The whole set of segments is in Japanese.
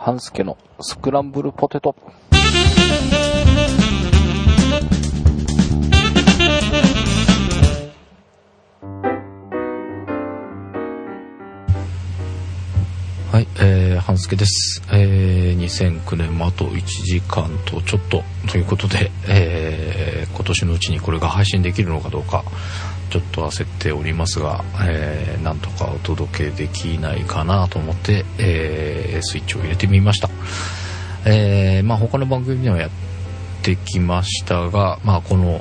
半助のスクランブルポテト。はい、えー、半助です。えー、2009年もあと1時間とちょっとということで、えー、今年のうちにこれが配信できるのかどうか、ちょっと焦っておりますが、えー、なんとかお届けできないかなと思って、えー、スイッチを入れてみました。えー、まあ他の番組ではやってきましたが、まあこの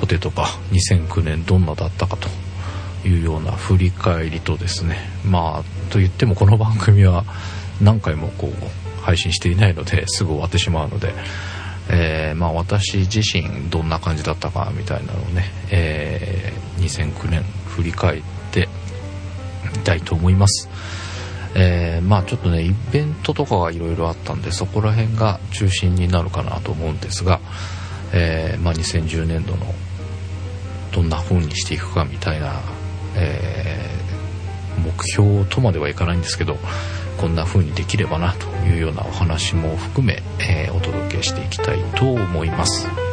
ポテトが2009年どんなだったかというような振り返りとですねまあと言ってもこの番組は何回もこう配信していないのですぐ終わってしまうので、えーまあ私自身どんな感じだったかみたいなのをね、え2009年振り返ってみたいと思います。えーまあちょっとねイベントとかがいろいろあったんでそこら辺が中心になるかなと思うんですが、えーまあ、2010年度のどんな風にしていくかみたいな、えー目標とまではいかないんですけどこんな風にできればなというようなお話も含め、えお届けしていきたいと思います。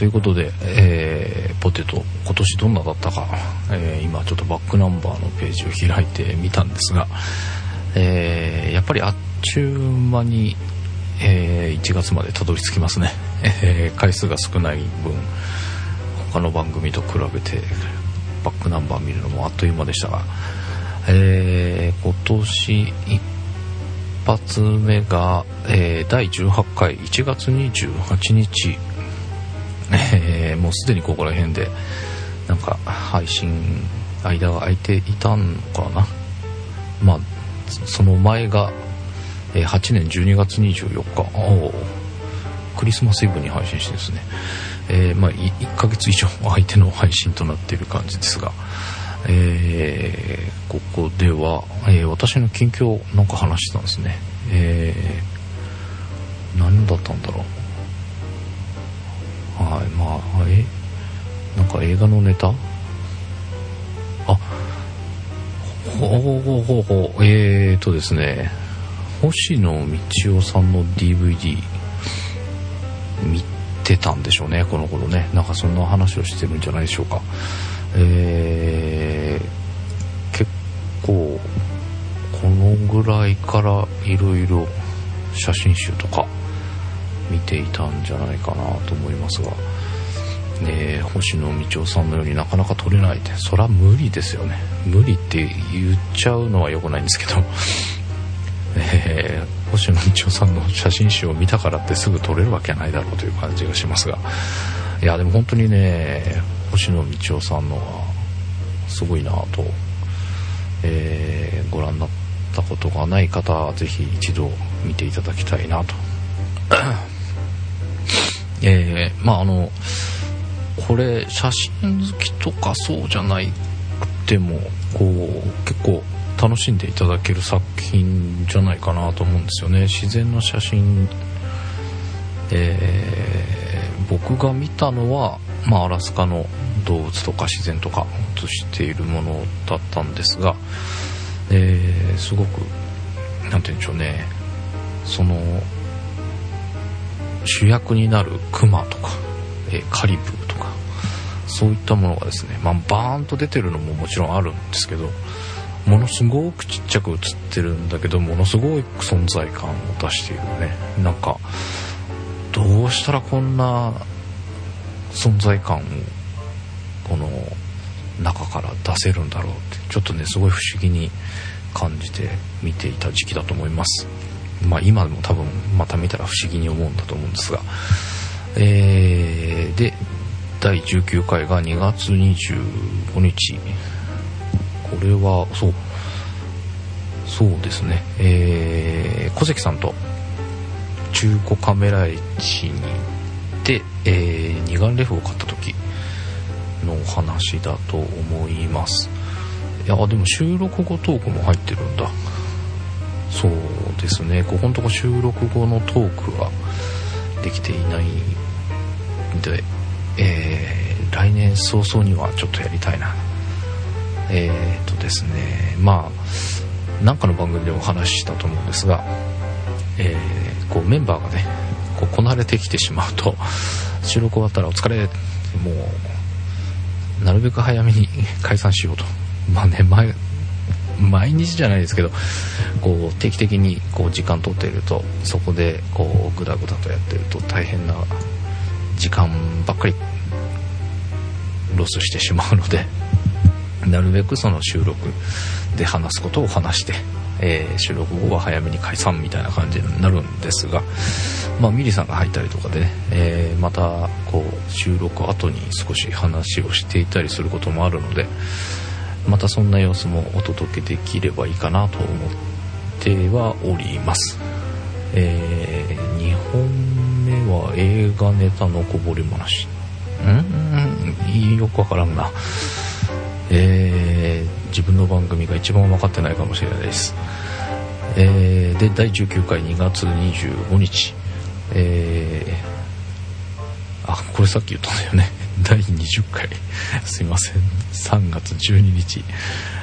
ということで、えーポテト今年どんなだったか、えー今ちょっとバックナンバーのページを開いてみたんですが、えーやっぱりあっちゅう間に、え1月までたどり着きますね、え回数が少ない分他の番組と比べてバックナンバー見るのもあっという間でしたが、えー今年一発目が、え第18回1月28日、もうすでにここら辺でなんか配信間が空いていたのかな。まあその前が、8年12月24日クリスマスイブに配信してですね、えーまあ、1ヶ月以上相手の配信となっている感じですが、えーここでは、えー私の近況をなんか話してたんですね、え何だったんだろう。え？なんか映画のネタ？あほうほうほうほうえーとですね。星野道夫さんの DVD 見てたんでしょうねこの頃ね。なんかそんな話をしてるんじゃないでしょうか。えー結構このぐらいからいろいろ写真集とか見ていたんじゃないかなと思いますが、ね、星野道夫さんのようになかなか撮れないってそりゃ無理ですよね。無理って言っちゃうのは良くないんですけど、えー星野道夫さんの写真集を見たからってすぐ撮れるわけないだろうという感じがしますが。いやでも本当にね星野道夫さんのはすごいなと、えーご覧になったことがない方はぜひ一度見ていただきたいなと。えーまああのこれ写真好きとかそうじゃないくてもこう結構楽しんでいただける作品じゃないかなと思うんですよね。自然の写真えー僕が見たのは、まあ、アラスカの動物とか自然とか映しているものだったんですが、えーすごくなんて言うんでしょうね。その主役になるクマとか、えーカリブそういったものがですね、まあ、バーンと出てるのももちろんあるんですけどものすごくちっちゃく映ってるんだけどものすごい存在感を出しているね。なんかどうしたらこんな存在感をこの中から出せるんだろうってちょっとねすごい不思議に感じて見ていた時期だと思います。まあ今でも多分また見たら不思議に思うんだと思うんですが。えーで第19回が2月25日。これはそうそうですね。えー、小関さんと中古カメラ市に行って、えー、二眼レフを買った時のお話だと思います。いやでも収録後トークも入ってるんだ。そうですね。ここのとこ収録後のトークはできていないんで、えー、来年早々にはちょっとやりたいな。えー、とですねまあなんかの番組でお話ししたと思うんですが、えー、こうメンバーがねこうこなれてきてしまうと収録終わったらお疲れもうなるべく早めに 解散しようと。まあね前毎日じゃないですけどこう定期的にこう時間取っているとそこでこうグダグダとやってると大変な時間ばっかりロスしてしまうので なるべくその収録で話すことを話して、えー、収録後は早めに解散みたいな感じになるんですが、まあ、ミリさんが入ったりとかでね、えー、またこう収録後に少し話をしていたりすることもあるのでまたそんな様子もお届けできればいいかなと思ってはおります。えー、映画ネタのこぼれ話。ん？よくわからんな。えー、自分の番組が一番分かってないかもしれないです。えー、で、第19回2月25日。えー、あ、これさっき言ったんだよね。第20回 すいません3月12日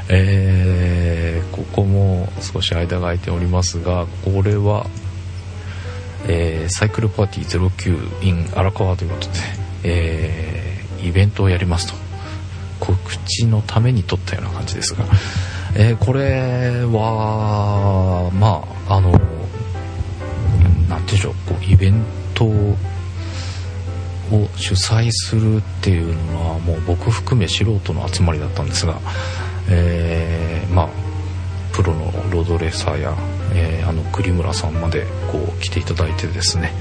えー、ここも少し間が空いておりますがこれは、えー、サイクルパーティー09 in 荒川ということで、えー、イベントをやりますと。告知のために撮ったような感じですが、えー、これはまああの何て言うんでしょうこうイベントを主催するっていうのはもう僕含め素人の集まりだったんですが、え、プロのロードレーサーや、えー、あの栗村さんまでこう来ていただいてですね、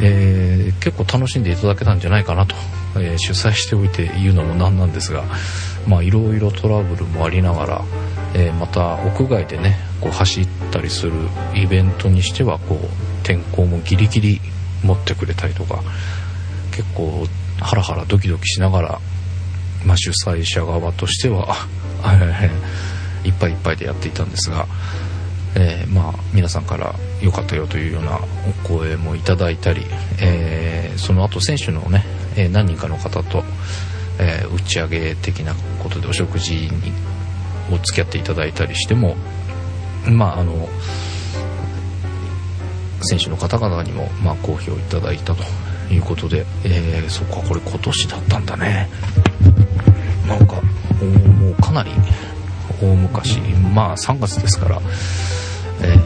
えー、結構楽しんでいただけたんじゃないかなと、えー、主催しておいて言うのもなんなんですがいろいろトラブルもありながら、えまた屋外でねこう走ったりするイベントにしてはこう天候もギリギリ持ってくれたりとか結構ハラハラドキドキしながら、まあ、主催者側としては いっぱいいっぱいでやっていたんですが、えー、まあ皆さんから良かったよというようなお声もいただいたり、えー、その後選手のね、え、何人かの方と、え打ち上げ的なことでお食事にお付き合っていただいたりしてもまああの選手の方々にもまあ好評いただいたということで、えー、そっかこれ今年だったんだね。なんかもうかなり大昔まあ3月ですから、え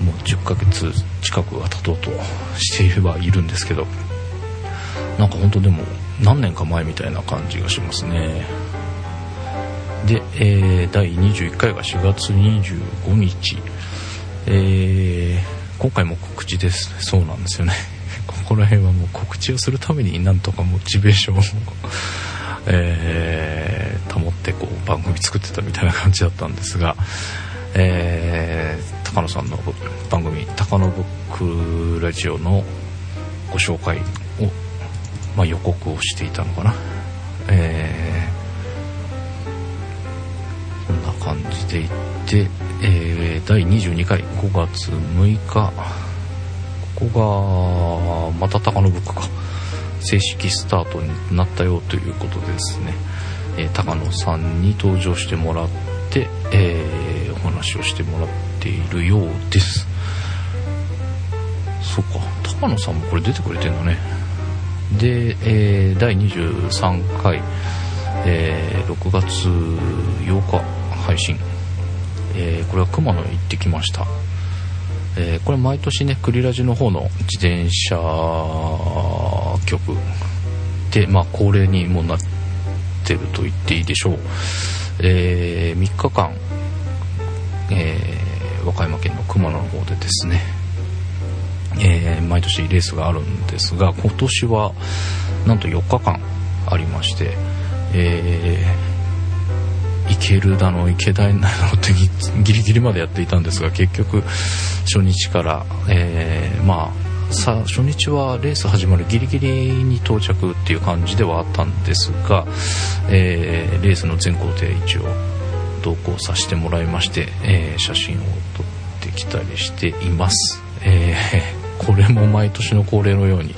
ー、もう10ヶ月近くが経とうとしていればいるんですけどなんか本当でも何年か前みたいな感じがしますね。で、えー、第21回が4月25日。えー今回も告知です。そうなんですよね。ここら辺はもう告知をするためになんとかモチベーションをえー、ってこう番組作ってたみたいな感じだったんですが、えー、高野さんの番組「高野ブックラジオ」のご紹介を、まあ、予告をしていたのかな、えー、こんな感じでいってえー、第22回5月6日。ここがまた高野ブックか。正式スタートになったよということですね、えー、高野さんに登場してもらって、えー、お話をしてもらっているようです。そっか高野さんもこれ出てくれてんだね。で、えー、第23回、えー、6月8日配信。えー、これは熊野行ってきました、えー、これ毎年ねクリラジの方の自転車局でまあ恒例にもなってると言っていいでしょう、えー、3日間、え和歌山県の熊野の方でですねえー、毎年レースがあるんですが今年はなんと4日間ありまして、えー、行けるだの行けないだのってギリギリまでやっていたんですが結局初日から、えー、まあさ初日はレース始まるギリギリに到着っていう感じではあったんですが、えー、レースの全工程一応同行させてもらいまして、えー、写真を撮ってきたりしています、えー、これも毎年の恒例のように、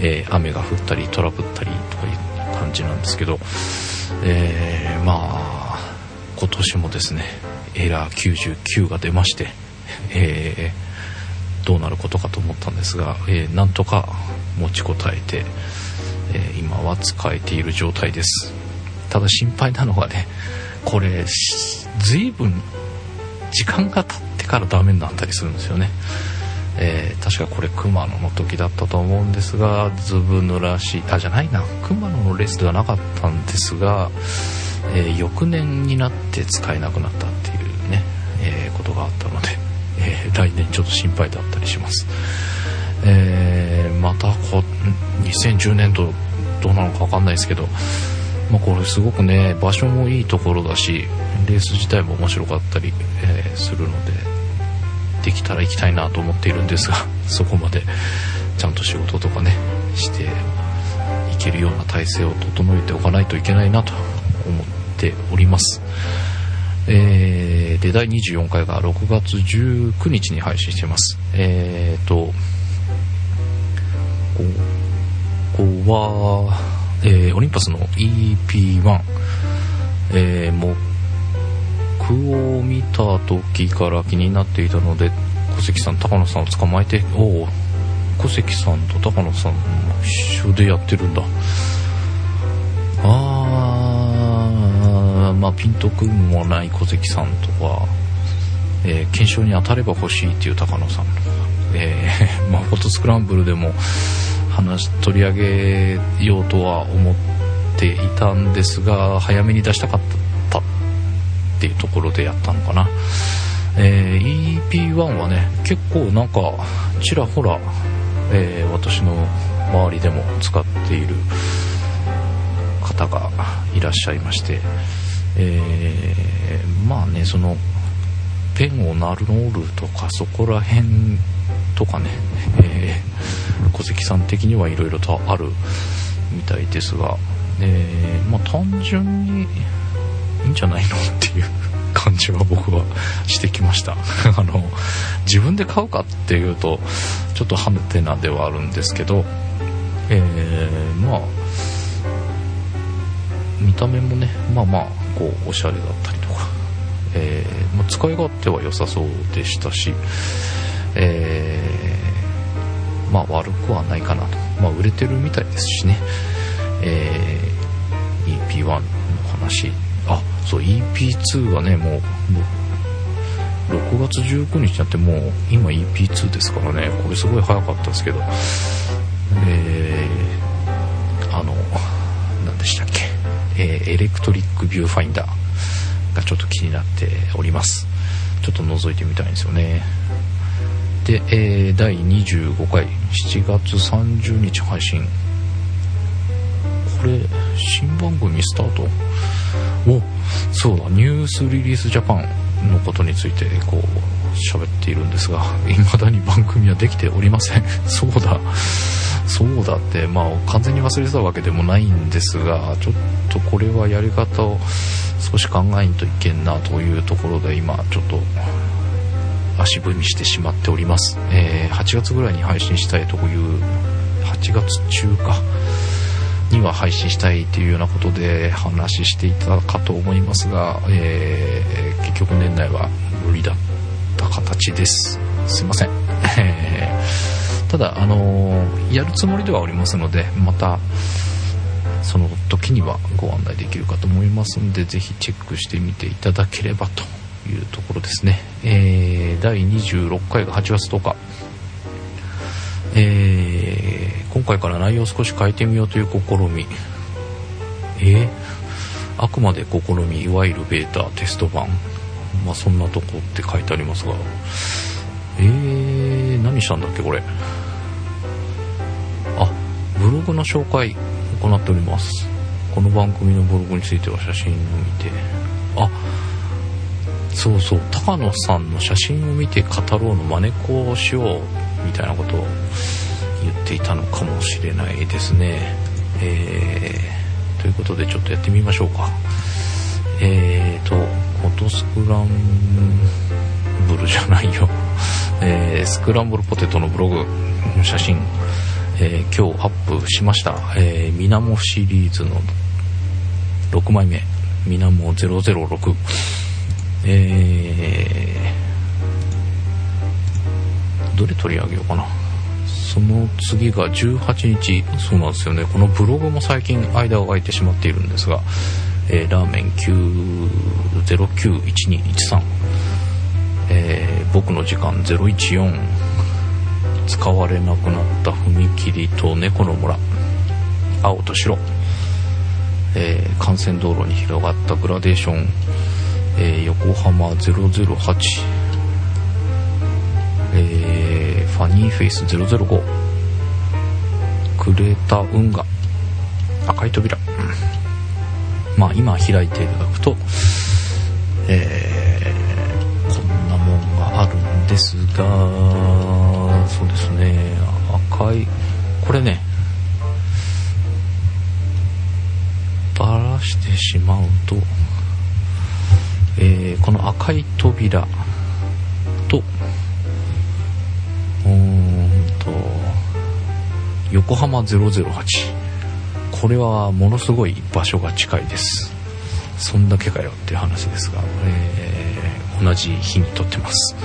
え、雨が降ったりトラブったりとかいう感じなんですけど、えまあ今年もですねエラー99が出まして、えどうなることかと思ったんですが、えーなんとか持ちこたえて、え今は使えている状態です。ただ心配なのがねこれ随分時間が経ってからダメになったりするんですよね、えー、確かこれ熊野の時だったと思うんですがずぶ濡らしあじゃないな。熊野のレースではなかったんですが、えー、翌年になって使えなくなったっていうね、え、ことがあったので、来年ちょっと心配だったりします、えまたこ2010年度どうなのか分かんないですけどまあ、これすごくね場所もいいところだしレース自体も面白かったり、えー、するのでできたら行きたいなと思っているんですが そこまでちゃんと仕事とかねしていけるような体制を整えておかないといけないなと思っております。えー、で第24回が6月19日に配信してます。えーと、ここは、えー、オリンパスの EP1、えー、木を見た時から気になっていたので小関さん高野さんを捕まえておお小関さんと高野さんも一緒でやってるんだ。ああーまあピンとくんもない小関さんとか、えー、検証に当たれば欲しいっていう高野さんえー、まあフォトスクランブルでも話取り上げようとは思っていたんですが早めに出したかったっていうところでやったのかな、えー、EP1 はね結構なんかちらほら、えー、私の周りでも使っている方がいらっしゃいまして、えー、まあねそのペンをナルノールとかそこら辺とかね、えー、小関さん的にはいろいろとあるみたいですが、えー、まあ、単純にいいんじゃないのっていう感じは僕はしてきました。あの自分で買うかっていうとちょっとハムテナではあるんですけど、えー、まあた目もねまあまあこうおしゃれだったりとか、えーまあ、使い勝手は良さそうでしたしえー、まあ悪くはないかなと、まあ、売れてるみたいですしね、え、EP1 の話。あそう EP2 はねもう6月19日になってもう今 EP2 ですからね。これすごい早かったですけど。えー、えー、エレクトリックビューファインダーがちょっと気になっております。ちょっと覗いてみたいんですよね。で、えー、第25回7月30日配信。これ新番組スタート？おそうだニュースリリースジャパンのことについてこう喋っているんですが未だに番組はできておりません。そうだ。そうだってまあ完全に忘れてたわけでもないんですがちょっとこれはやり方を少し考えんといけんなというところで今ちょっと足踏みしてしまっております、えー、8月ぐらいに配信したいという8月中かには配信したいというようなことで話していたかと思いますが、えー、結局年内は無理だった形です。すいません、ただあのー、やるつもりではおりますのでまたその時にはご案内できるかと思いますのでぜひチェックしてみていただければというところですね、えー、第26回が8月10日、えー、今回から内容を少し変えてみようという試み。えー、あくまで試みいわゆるベータテスト版。まあそんなとこって書いてありますが。えー、何したんだっけこれ。ブログの紹介行っております。この番組のブログについては写真を見て。あそうそう。高野さんの写真を見て語ろうの真似っこをしようみたいなことを言っていたのかもしれないですね。えー、ということでちょっとやってみましょうか。えーとフォトスクランブルじゃないよ。えー、スクランブルポテトのブログの写真、えー、今日アップしました、えー、ミナモシリーズの6枚目。ミナモ006えー、どれ取り上げようかな。その次が18日。そうなんですよね。このブログも最近間が空いてしまっているんですが、えー、ラーメン9091213えー、僕の時間014使われなくなった踏切と猫の村。青と白、えー、幹線道路に広がったグラデーション、えー、横浜008、えー、ファニーフェイス005クレーター運河。赤い扉、まあ今開いていただくと、えーあるんですが。そうですね。赤いこれねばらしてしまうと、えー、この赤い扉とうんと横浜008これはものすごい場所が近いです。そんだけかよっていう話ですが、えー、同じ日に撮ってます。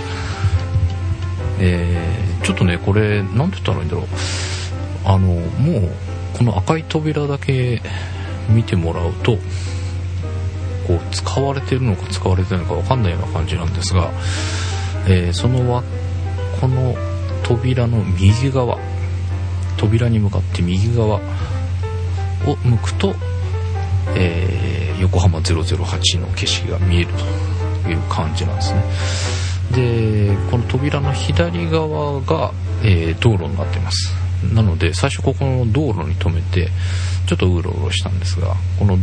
えー、ちょっとねこれ何て言ったらいいんだろうあのもうこの赤い扉だけ見てもらうとこう使われてるのか使われてないのか分かんないような感じなんですが、えー、その輪この扉の右側扉に向かって右側を向くと、えー、横浜008の景色が見えるという感じなんですね。でこの扉の左側が、えー、道路になってます。なので最初ここの道路に止めてちょっとうろうろしたんですがこの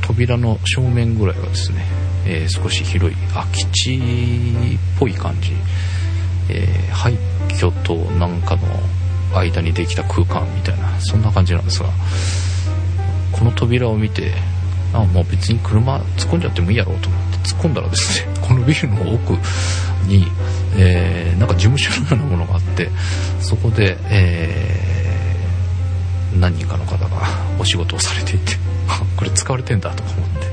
扉の正面ぐらいはですね、えー、少し広い空き地っぽい感じ、えー、廃墟となんかの間にできた空間みたいなそんな感じなんですがこの扉を見てあもう別に車突っ込んじゃってもいいやろうと思って突っ込んだらですねこのビルの奥に、えー、なんか事務所のようなものがあってそこで、えー、何人かの方がお仕事をされていて これ使われてんだとか思って、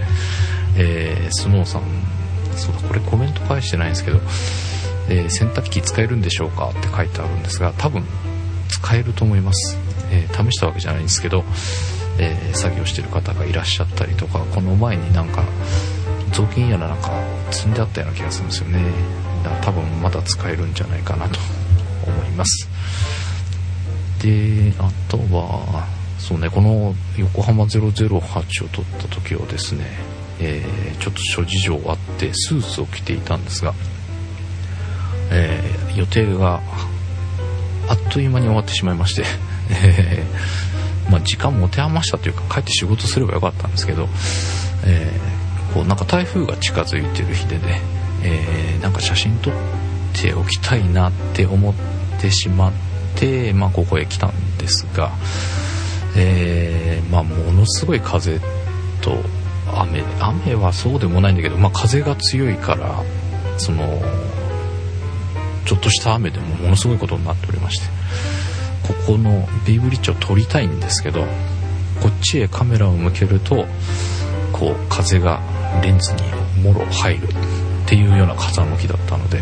えー、スノーさんそうだこれコメント返してないんですけど、えー、洗濯機使えるんでしょうかって書いてあるんですが多分使えると思います、え、試したわけじゃないんですけど、えー、作業してる方がいらっしゃったりとかこの前になんか雑巾やらなんか積んであったような気がするんですよね。多分まだ使えるんじゃないかなと思います。であとはそうねこの横浜008を撮った時はですね、えー、ちょっと諸事情あってスーツを着ていたんですが、えー、予定があっという間に終わってしまいまして、まあ、時間持て余したというか帰って仕事すればよかったんですけど、えこうなんか台風が近づいてる日でねえー、なんか写真撮っておきたいなって思ってしまって、まあ、ここへ来たんですが、えー、まあ、ものすごい風と雨雨はそうでもないんだけど、まあ、風が強いからそのちょっとした雨でもものすごいことになっておりましてここのベイブリッジを撮りたいんですけどこっちへカメラを向けるとこう風がレンズにもろ入る。っていうような風向きだったので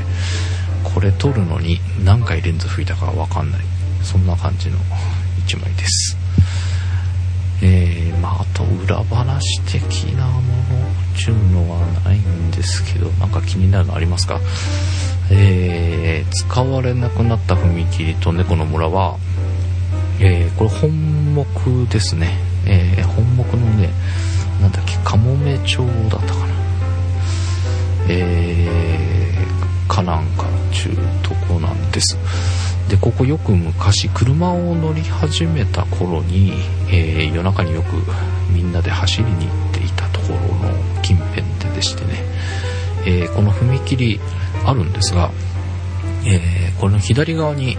これ撮るのに何回レンズ吹いたかわかんない。そんな感じの1枚です。えー、まああと裏話的なものっていうのはないんですけどなんか気になるのありますか？えー、使われなくなった踏切と猫の村は、えー、これ本目ですね、えー、本目のねなんだっけかもめ町だったかな？えー、かなんかちゅうとこなんです。でここよく昔車を乗り始めた頃に、えー、夜中によくみんなで走りに行っていたところの近辺ででしてね、えー、この踏切あるんですが、えー、この左側に、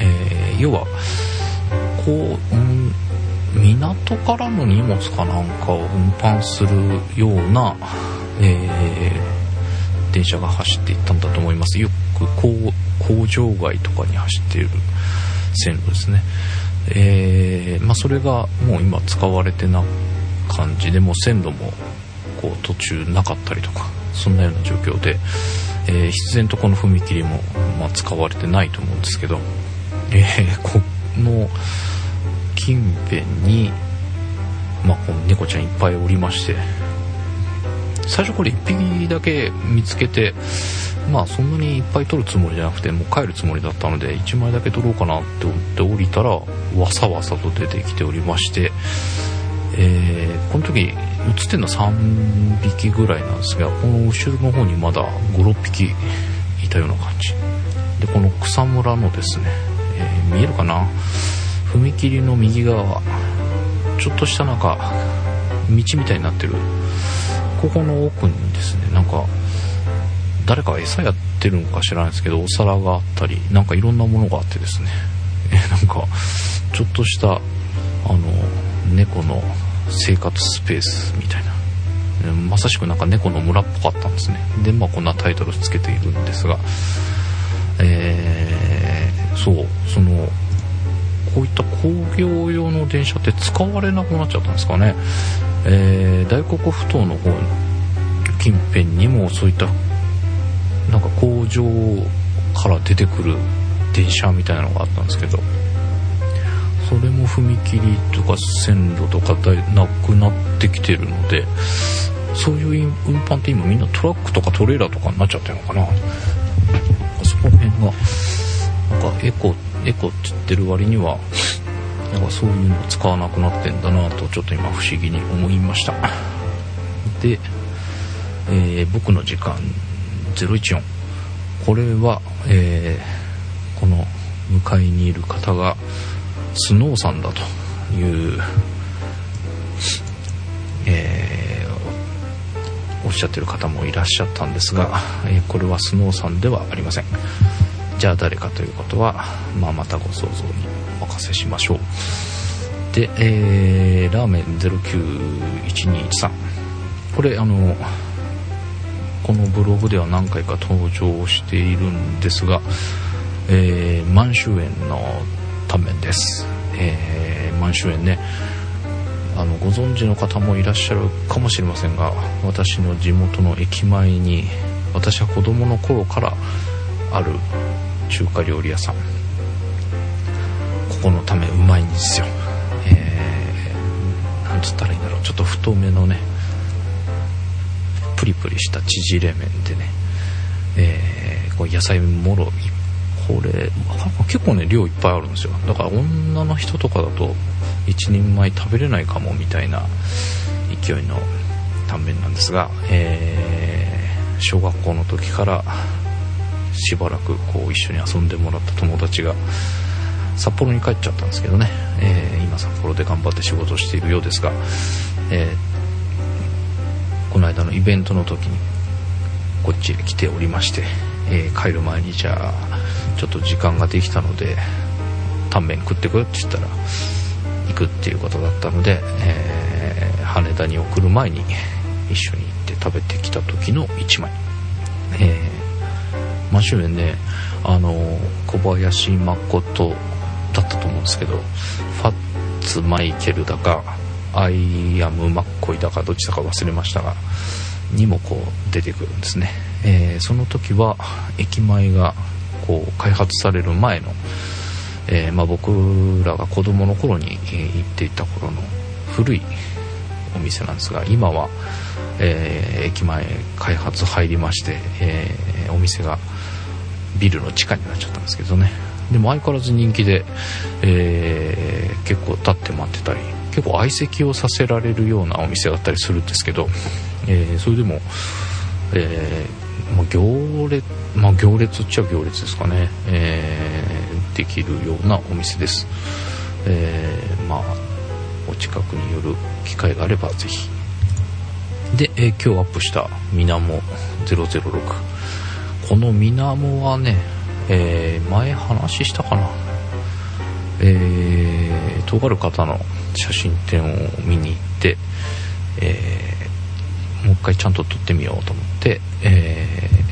え要はこう、ん、港からの荷物かなんかを運搬するような、えー電車が走っていったんだと思います。よく工場街とかに走っている線路ですね、えー、まあ、それがもう今使われてな感じでもう線路もこう途中なかったりとかそんなような状況で、えー、必然とこの踏切も、まあ、使われてないと思うんですけど、えー、この近辺に、まあ、この猫ちゃんいっぱいおりまして最初これ1匹だけ見つけてまあそんなにいっぱい取るつもりじゃなくてもう帰るつもりだったので1枚だけ取ろうかなって思って降りたらわさわさと出てきておりまして、えー、この時映ってるのは3匹ぐらいなんですがこの後ろの方にまだ56匹いたような感じ。でこの草むらのですね、えー、見えるかな？踏切の右側ちょっとしたなんか道みたいになってるここの奥にですねなんか誰か餌やってるのか知らないですけどお皿があったりなんかいろんなものがあってですね。えなんかちょっとしたあの猫の生活スペースみたいな。まさしくなんか猫の村っぽかったんですね。でまあこんなタイトルつけているんですが。えー、そうそのこういった工業用の電車って使われなくなっちゃったんですかね、えー、大黒ふ頭の方近辺にもそういったなんか工場から出てくる電車みたいなのがあったんですけどそれも踏切とか線路とかなくなってきてるのでそういう運搬って今みんなトラックとかトレーラーとかになっちゃってるのかな。そこら辺がなんかエコエコって言ってる割にはなんかそういうの使わなくなってんだなとちょっと今不思議に思いました。で、えー、僕の時間014これは、えー、この向かいにいる方がスノーさんだという、えー、おっしゃってる方もいらっしゃったんですが、え、これはスノーさんではありません。じゃあ誰かということは、まあ、またご想像に。任せしましょう。で、えー、ラーメン091213これあのこのブログでは何回か登場しているんですが、えー、満州園のタンメンです、えー、満州園ね。あのご存知の方もいらっしゃるかもしれませんが私の地元の駅前に私は子供の頃からある中華料理屋さん。このためうまいんですよ。えー、なんつったらいいんだろう。ちょっと太めのねプリプリした縮れ麺でね、えー、こう野菜もろこれ結構ね量いっぱいあるんですよ。だから女の人とかだと1人前食べれないかもみたいな勢いのタンメンなんですが、えー、小学校の時からしばらくこう一緒に遊んでもらった友達が札幌に帰っちゃったんですけどね、えー、今札幌で頑張って仕事をしているようですが、えー、この間のイベントの時にこっちへ来ておりまして、えー、帰る前にじゃあちょっと時間ができたのでタンメン食ってくって言ったら行くっていうことだったので、え羽田に送る前に一緒に行って食べてきた時の1枚、えー真正面ねあの小林誠だったと思うんですけどファッツマイケルだかアイアムマッコイだかどっちだか忘れましたがにもこう出てくるんですね、えー、その時は駅前がこう開発される前の、えー、まあ、僕らが子供の頃に、え行っていた頃の古いお店なんですが今は、えー、駅前開発入りまして、えお店がビルの地下になっちゃったんですけどね。でも相変わらず人気で、えー、結構立って待ってたり結構相席をさせられるようなお店だったりするんですけど、えー、それでも、えー、まあ、行列、まあ、行列っちゃ行列ですかね、えできるようなお店です、えまあお近くに寄る機会があればぜひ。で、え今日アップしたみなも006このみなもはね、えー前話したかな？えー、とある方の写真展を見に行って、えーもう一回ちゃんと撮ってみようと思って、えー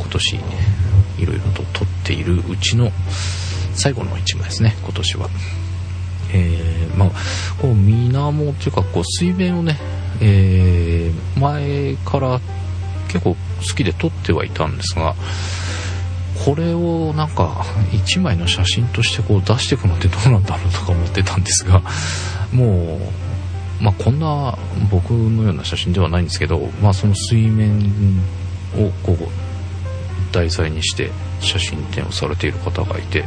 今年いろいろと撮っているうちの最後の一枚ですね今年は。えーまあ、こう水面っていうかこう水面をね、えー前から結構好きで撮ってはいたんですがこれをなんか一枚の写真としてこう出していくのってどうなんだろうとか思ってたんですがもう、まあ、こんな僕のような写真ではないんですけど、まあ、その水面をこう題材にして写真展をされている方がいて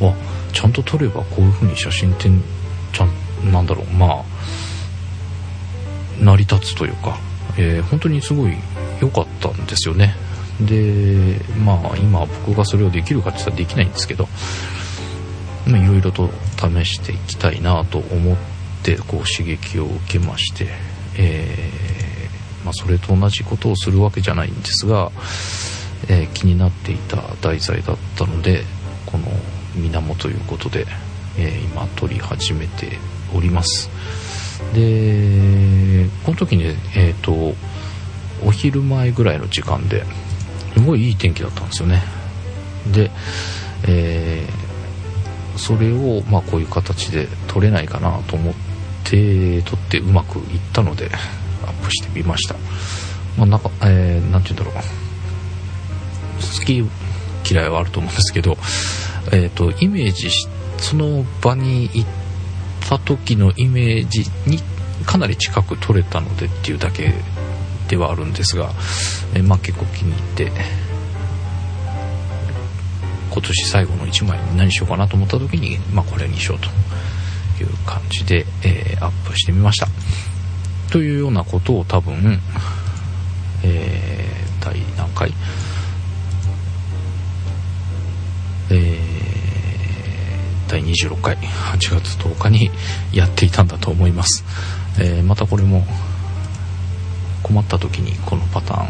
わちゃんと撮ればこういう風に写真展ちゃんなんだろうまあ成り立つというか、えー本当にすごい良かったんですよね。でまあ今僕がそれをできるかって言ったらできないんですけどいろいろと試していきたいなと思ってこう刺激を受けまして、えーまあ、それと同じことをするわけじゃないんですが、えー気になっていた題材だったのでこの水面ということで、えー今撮り始めております。でこの時ねえっ、とお昼前ぐらいの時間ですごいいい天気だったんですよね。で、えーそれを、まあ、こういう形で撮れないかなと思って撮ってうまくいったのでアップしてみました、まあ、なんか、えーて言うんだろう。好き嫌いはあると思うんですけど、えー、とイメージしその場に行った時のイメージにかなり近く撮れたのでっていうだけではあるんですが、えまあ、結構気に入って今年最後の1枚何しようかなと思った時に、まあ、これにしようという感じで、えーアップしてみました。というようなことを多分、えー第何回えー第26回8月10日にやっていたんだと思います、えーまたこれも困った時にこのパターン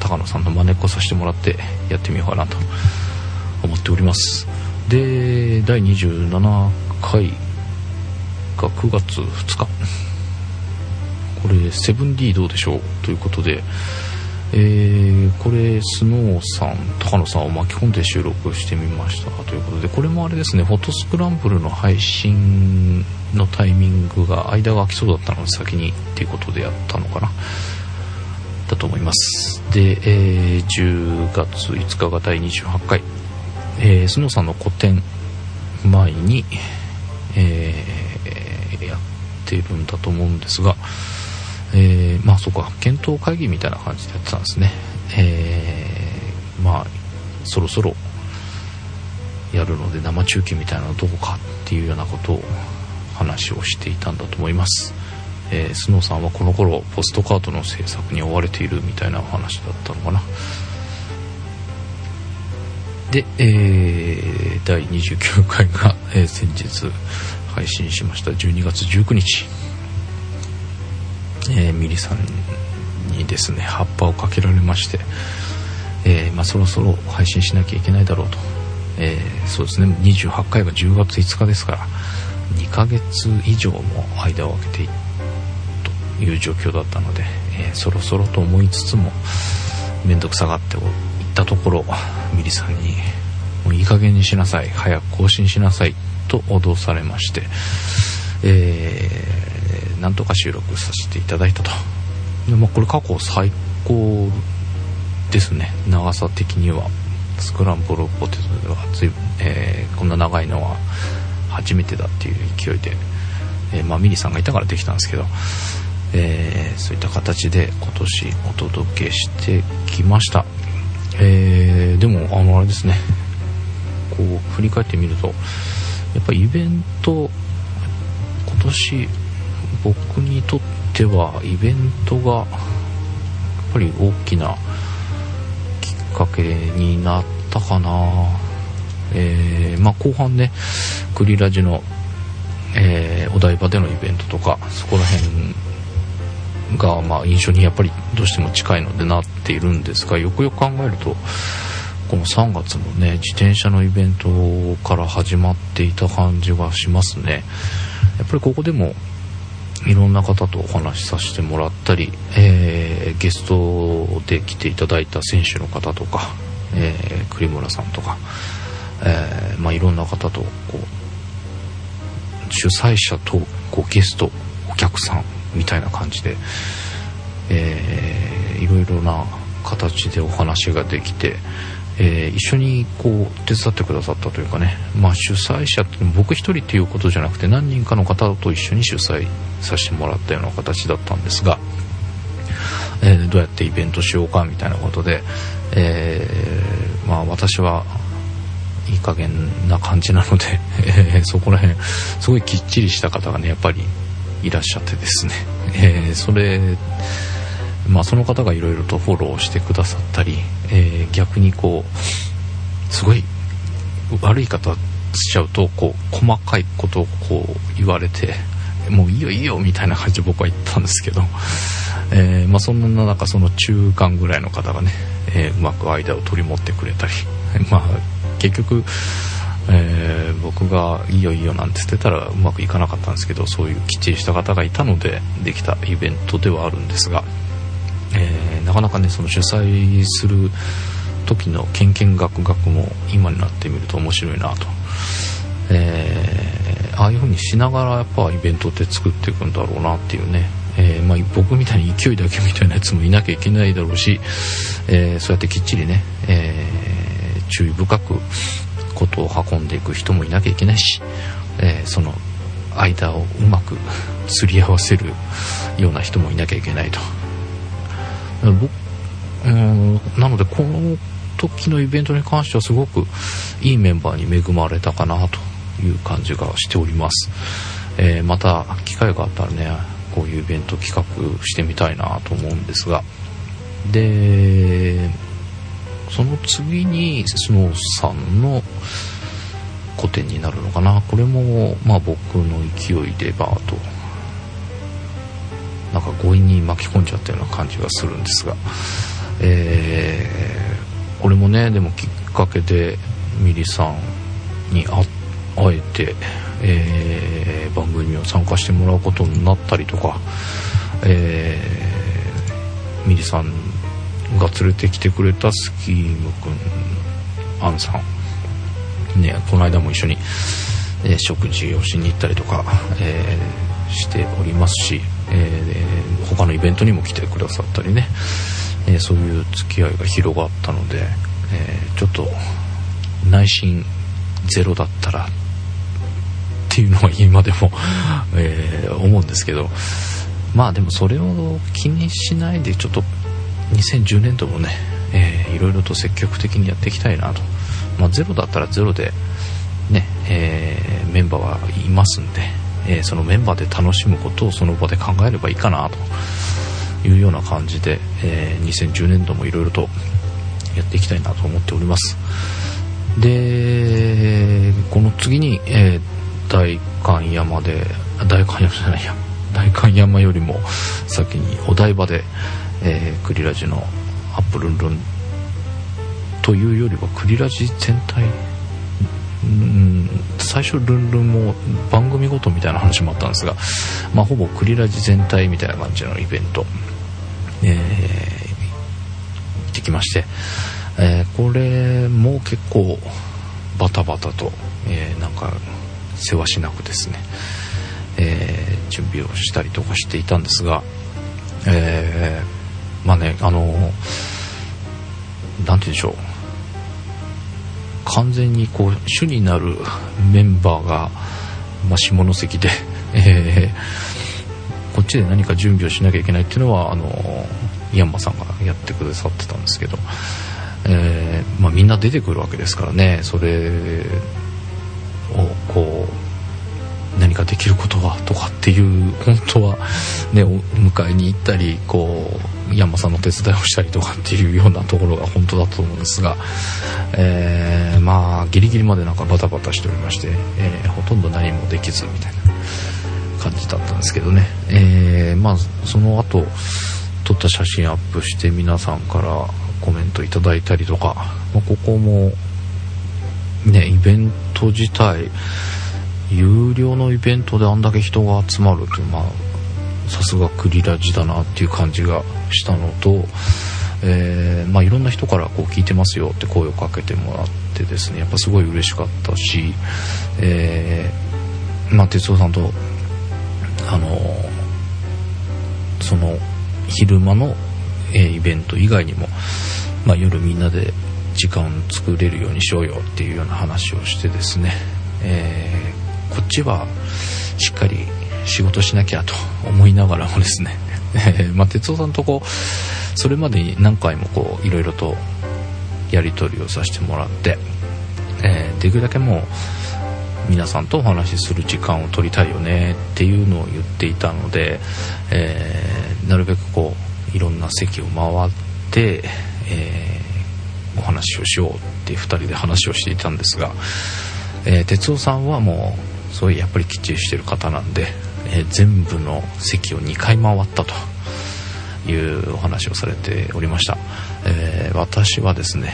高野さんの真似っこさせてもらってやってみようかなと思っております。で第27回が9月2日。これ 7D どうでしょうということで。えーこれスノーさん高野さんを巻き込んで収録してみましたということで。これもあれですねフォトスクランブルの配信のタイミングが間が空きそうだったので先にっていうことでやったのかな。だと思います。で、えー10月5日が第28回、えー、スノーさんの個展前に、えーやってるんだと思うんですが、えーまあそうか検討会議みたいな感じでやってたんですね。えーまあそろそろやるので生中継みたいなのどうかっていうようなことを話をしていたんだと思います、えースノーさんはこの頃ポストカードの制作に追われているみたいなお話だったのかな。で、えー第29回が、えー先日配信しました。12月19日、えーミリさんにですね葉っぱをかけられまして、えまあ、そろそろ配信しなきゃいけないだろうと、えそうですね。28回が10月5日ですから2ヶ月以上も間を空けていという状況だったので、えーそろそろと思いつつも面倒くさがっていったところミリさんに「もういい加減にしなさい早く更新しなさい」と脅されまして、えーなんとか収録させていただいたと。で、まあ、これ過去最高ですね。長さ的には。スクランブルポテトではずい、えーこんな長いのは初めてだっていう勢いで、えーまあ、ミリさんがいたからできたんですけど、えーそういった形で今年お届けしてきました、えーでもあのあれですね。こう振り返ってみるとやっぱイベント今年僕にとってはイベントがやっぱり大きなきっかけになったかな。えーまあ、後半ねクリラジの、えお台場でのイベントとかそこら辺が、まあ、印象にやっぱりどうしても近いのでなっているんですがよくよく考えるとこの3月もね自転車のイベントから始まっていた感じがしますね。やっぱりここでもいろんな方とお話しさせてもらったり、えーゲストで来ていただいた選手の方とか、えー栗村さんとか、えーまあ、いろんな方とこう主催者とこうゲストお客さんみたいな感じで、えーいろいろな形でお話ができて、えー一緒にこう手伝ってくださったというかね、まあ、主催者って僕一人っていうことじゃなくて何人かの方と一緒に主催させてもらったような形だったんですが、えーどうやってイベントしようかみたいなことで、えーまあ、私はいい加減な感じなので、そこら辺すごいきっちりした方がねやっぱりいらっしゃってですね、えーそれまあ、その方がいろいろとフォローしてくださったり、えー逆にこうすごい悪い方しちゃうとこう細かいことをこう言われてもういいよいいよみたいな感じで僕は言ったんですけど、えーまあ、そんな中その中間ぐらいの方がね、えうまく間を取り持ってくれたり まあ結局、えー僕がいいよいいよなんて言ってたらうまくいかなかったんですけどそういうきっちりした方がいたのでできたイベントではあるんですが。えーなかなかねその主催する時のけんけんがくがくも今になってみると面白いなと、えーああいう風にしながらやっぱイベントって作っていくんだろうなっていうね、えーまあ、僕みたいに勢いだけみたいなやつもいなきゃいけないだろうし、えーそうやってきっちりね、えー注意深くことを運んでいく人もいなきゃいけないし、えーその間をうまく すり合わせるような人もいなきゃいけないと。僕うんなのでこの時のイベントに関してはすごくいいメンバーに恵まれたかなという感じがしております、えーまた機会があったらねこういうイベント企画してみたいなと思うんですが。でその次にスノーさんの個展になるのかな。これもまあ僕の勢いでバーとなんか強引に巻き込んじゃったような感じがするんですが、えーこれもねでもきっかけでミリさんに会会えて、えー番組を参加してもらうことになったりとか、えーミリさんが連れてきてくれたスキームくんアンさん。ねこの間も一緒に、えー食事をしに行ったりとか、えーしておりますし、えー他のイベントにも来てくださったりね、えそういう付き合いが広がったので、えちょっと内心ゼロだったらっていうのは今でも、え思うんですけど。まあでもそれを気にしないでちょっと2010年度もね、えーいろいろと積極的にやっていきたいなと、まあ、ゼロだったらゼロで、ねえーメンバーはいますんで、えーそのメンバーで楽しむことをその場で考えればいいかなというような感じで、えー2010年度もいろいろとやっていきたいなと思っております。でこの次に、えー代官山であ代官山じゃないや。代官山よりも先にお台場で、えークリラジのアップルンルンというよりはクリラジ全体うん最初ルンルンも番組ごとみたいな話もあったんですが、まあ、ほぼクリラジ全体みたいな感じのイベント、えー行ってきまして、えーこれも結構バタバタと、えーなんか世話しなくですね、えー準備をしたりとかしていたんですが、えーまあねあのなんて言うんでしょう。完全にこう主になるメンバーが、まあ、下関で、えーこっちで何か準備をしなきゃいけないっていうのはあのヤンマさんがやってくださってたんですけど、えーまあ、みんな出てくるわけですからね。それ何何かできることはとかっていう本当はね迎えに行ったりこう山さんの手伝いをしたりとかっていうようなところが本当だと思うんですが、えー、まあギリギリまでなんかバタバタしておりまして、えー、ほとんど何もできずみたいな感じだったんですけどね、えー、まあその後撮った写真アップして皆さんからコメントいただいたりとか、まあ、ここもねイベント自体有料のイベントであんだけ人が集まるとまあさすがクリラジだなっていう感じがしたのと、えー、まあ、いろんな人からこう聞いてますよって声をかけてもらってですねやっぱすごい嬉しかったし、えー、まあ、哲夫さんとあのその昼間の、えー、イベント以外にも、まあ、夜みんなで時間作れるようにしようよっていうような話をしてですね、えー、こっちはしっかり仕事しなきゃと思いながらもですね、まあ、哲夫さんとこそれまでに何回もこういろいろとやり取りをさせてもらって、えー、できるだけもう皆さんとお話しする時間を取りたいよねっていうのを言っていたので、えー、なるべくこういろんな席を回って、えー、お話をしようって2人で話をしていたんですが、えー、哲夫さんはもうそういうやっぱりきっちりしてる方なんで、え全部の席を2回回ったと。いうお話をされておりました、え私はですね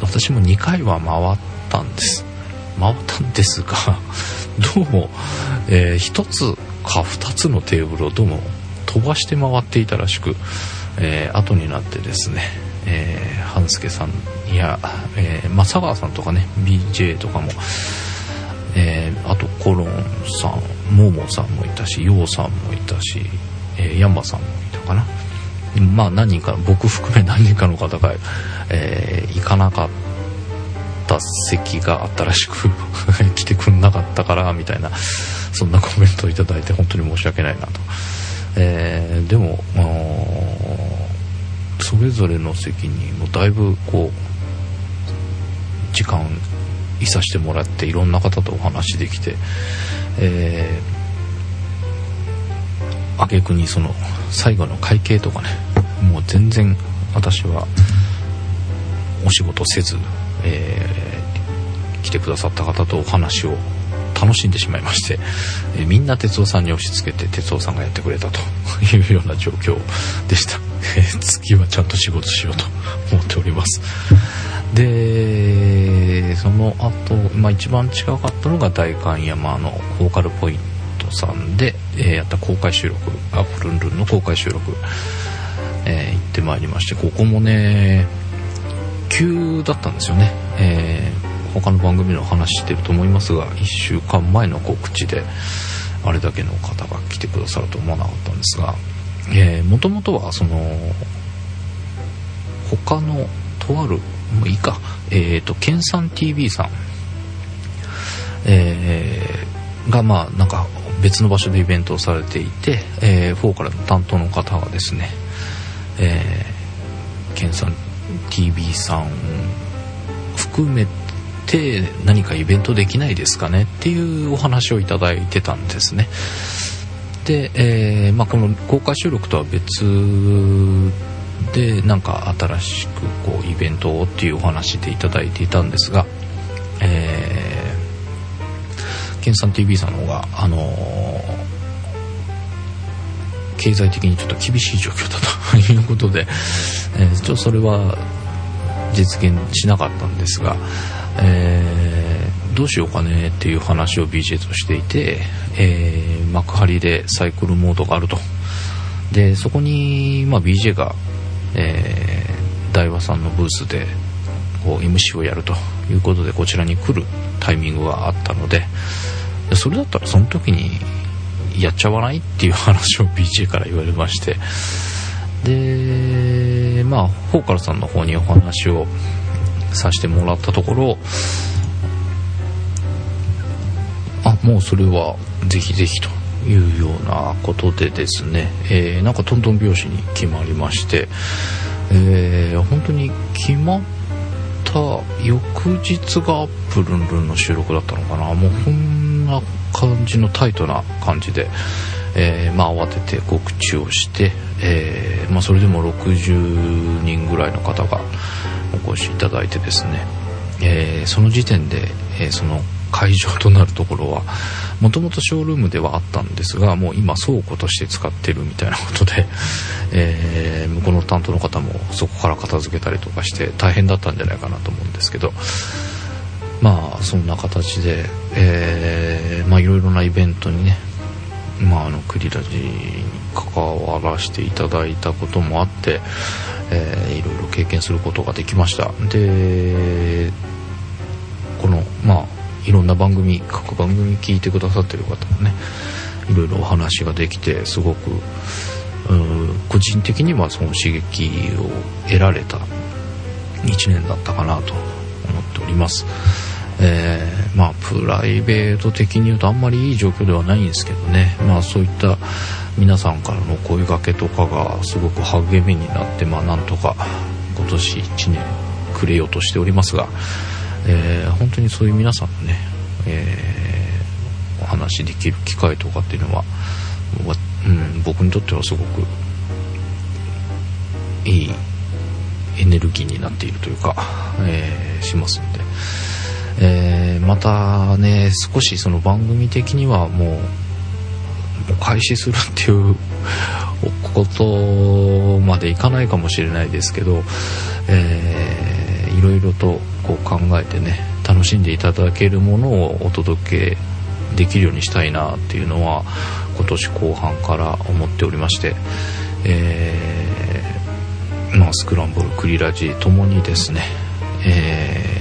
私も2回は回ったんです。回ったんですが どうも、えー、1つか2つのテーブルをどうも飛ばして回っていたらしく、えー、後になってですね、えー、半助さんや、えー、松川さんとかね BJ とかも、えー、あとコロンさんモモさんもいたしヨウさんもいたし、えー、ヤンバさんもいたかな。まあ何人か僕含め何人かの方が、えー、行かなかった席があったらしく 来てくんなかったからみたいなそんなコメントをいただいて本当に申し訳ないなと、えー、でもそれぞれの席にもだいぶこう時間いさしてもらっていろんな方とお話できてえー、挙句にその最後の会計とかねもう全然私はお仕事せずえー、来てくださった方とお話を楽しんでしまいまして、えー、みんな哲夫さんに押し付けて哲夫さんがやってくれたというような状況でした、次はちゃんと仕事しようと思っております。でその後、まあ一番近かったのが代官山のボーカルポイントさんで、えー、やった公開収録アップルンルンの公開収録、えー、行ってまいりましてここもね急だったんですよね、えー、他の番組の話してると思いますが1週間前の告知であれだけの方が来てくださると思わなかったんですがもともとはその他のとあるもういいか。えっ、ー、と研鑽 TV さん。えー、がまあなんか別の場所でイベントをされていて、えー、4からの担当の方がですね、えー、研鑽 TV さん含めて何かイベントできないですかねっていうお話をいただいてたんですね。で、えー、まあ、この公開収録とは別でなんか新しくこうイベントをっていうお話でいただいていたんですがえー、ケンさん TV さんの方があのー経済的にちょっと厳しい状況だということで、えー、ちょっとそれは実現しなかったんですが、えー、どうしようかねっていう話を BJ としていて、えー、幕張でサイクルモードがあると。でそこに、まあ、BJ が、えー、大和さんのブースでこう MC をやるということでこちらに来るタイミングがあったのでそれだったらその時にやっちゃわないっていう話を BJ から言われましてでまあフォーカルさんの方にお話をさせてもらったところあもうそれはぜひぜひと。いうようなことでですね、えー、なんかトントン拍子に決まりまして、えー、本当に決まった翌日がアップルンルンの収録だったのかな。もうこんな感じのタイトな感じで、えーまあ、慌てて告知をして、えまあ、それでも60人ぐらいの方がお越しいただいてですね、えその時点で、えその会場となるところはもともとショールームではあったんですがもう今倉庫として使ってるみたいなことで、えー向こうの担当の方もそこから片付けたりとかして大変だったんじゃないかなと思うんですけどまあそんな形で、えーまあいろいろなイベントにねまああのクリラジに関わらせていただいたこともあって、えーいろいろ経験することができました。でこのまあいろんな番組各番組聞いてくださってる方もねいろいろお話ができてすごく個人的にはその刺激を得られた1年だったかなと思っております。えーまあプライベート的に言うとあんまりいい状況ではないんですけどね。まあそういった皆さんからの声掛けとかがすごく励みになってまあなんとか今年1年くれようとしておりますが、えー本当にそういう皆さんのね、えーお話できる機会とかっていうのは、うん、僕にとってはすごくいいエネルギーになっているというか、えーしますんで、えーまたね少しその番組的にはもうもう開始するっていうことまでいかないかもしれないですけど、えーいろいろとこう考えてね楽しんでいただけるものをお届けできるようにしたいなっていうのは今年後半から思っておりまして、えーまあ、スクランブルクリラジともにですね、えー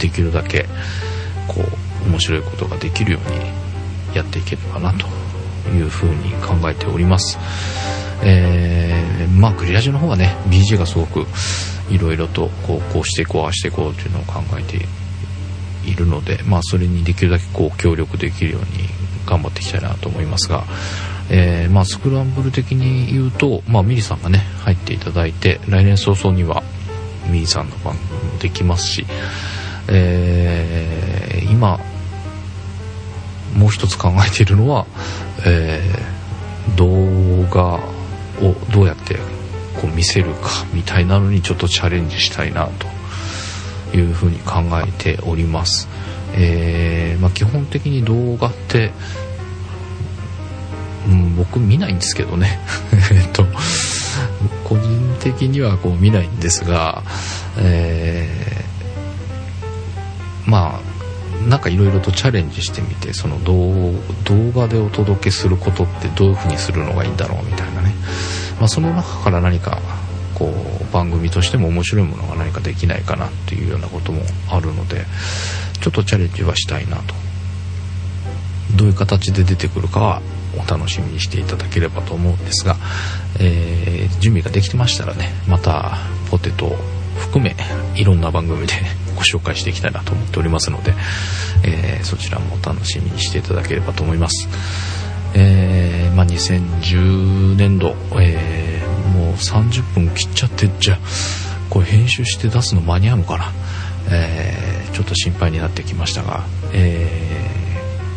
できるだけこう面白いことができるようにやっていければなというふうに考えております。えーまあクリラジの方はね BG がすごくいろいろとこうこうしていこうああしていこうというのを考えているので、まあ、それにできるだけこう協力できるように頑張っていきたいなと思いますが、えーまあ、スクランブル的に言うと、まあ、ミリさんがね入っていただいて来年早々にはミリさんの番組もできますし、えー今もう一つ考えているのは、えー動画をどうやってこう見せるかみたいなのにちょっとチャレンジしたいなというふうに考えております。えーまあ、基本的に動画って、うん、僕見ないんですけどね えっと個人的にはこう見ないんですが、えーまあなんかいろいろとチャレンジしてみてその動動画でお届けすることってどういうふうにするのがいいんだろうみたいなね、まあ、その中から何かこう番組としても面白いものが何かできないかなっていうようなこともあるのでちょっとチャレンジはしたいなと。どういう形で出てくるかはお楽しみにしていただければと思うんですが、えー準備ができてましたらねまたポテトを含めいろんな番組でご紹介していきたいなと思っておりますので、えーそちらも楽しみにしていただければと思います。えーまあ、2010年度、えーもう30分切っちゃってじゃあこれ編集して出すの間に合うのかな、えーちょっと心配になってきましたが、え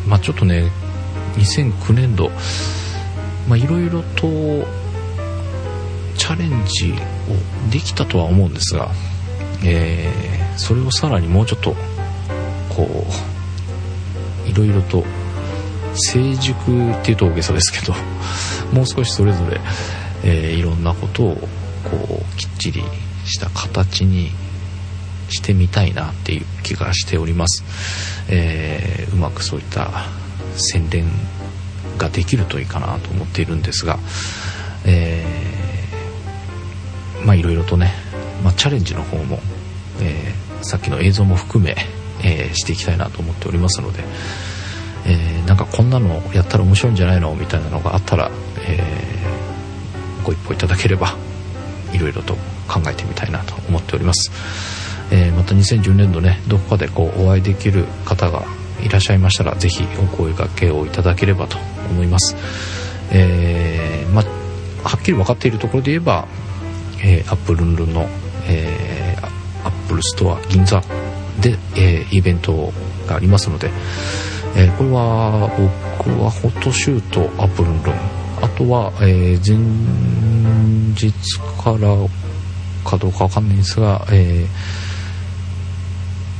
ーまあ、ちょっとね2009年度まあいろいろとチャレンジをできたとは思うんですが、えーそれをさらにもうちょっとこういろいろと成熟っていうと大げさですけど もう少しそれぞれ、えーいろんなことをこうきっちりした形にしてみたいなっていう気がしております、えーうまくそういった宣伝ができるといいかなと思っているんですが、えーまあいろいろとね、まあ、チャレンジの方も、えーさっきの映像も含め、えーしていきたいなと思っておりますので、えーなんかこんなのやったら面白いんじゃないのみたいなのがあったら、えーご一報いただければいろいろと考えてみたいなと思っております、えまた2010年度ねどこかでこうお会いできる方がいらっしゃいましたらぜひお声掛けをいただければと思います、えまはっきり分かっているところで言えば、えーアップルンルンの、えーアップルストア銀座で、えーイベントがありますので、えーこれは僕はフォトシュートアップルロンあとは、え前日からかどうかわかんないんですが、え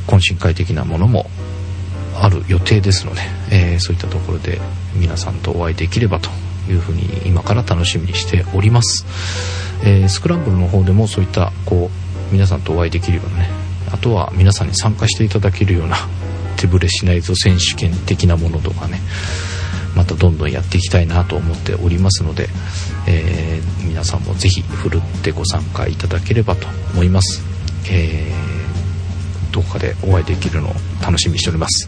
懇親会的なものもある予定ですので、えそういったところで皆さんとお会いできればというふうに今から楽しみにしております、えースクランブルの方でもそういったこう皆さんとお会いできるようなね。あとは皆さんに参加していただけるような 手ぶれしないぞ選手権的なものとかね。またどんどんやっていきたいなと思っておりますので、えー皆さんもぜひふるってご参加いただければと思います、えーどこかでお会いできるのを楽しみにしております。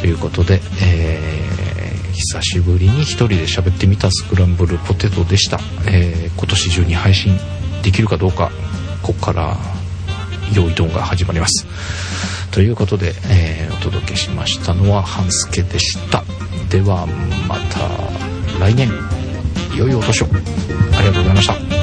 ということで、えー久しぶりに一人で喋ってみたスクランブルポテトでした、え今年中に配信できるかどうかここから用意ドンが始まります。ということで、えーお届けしましたのは半助でした。ではまた来年。良いお年を。ありがとうございました。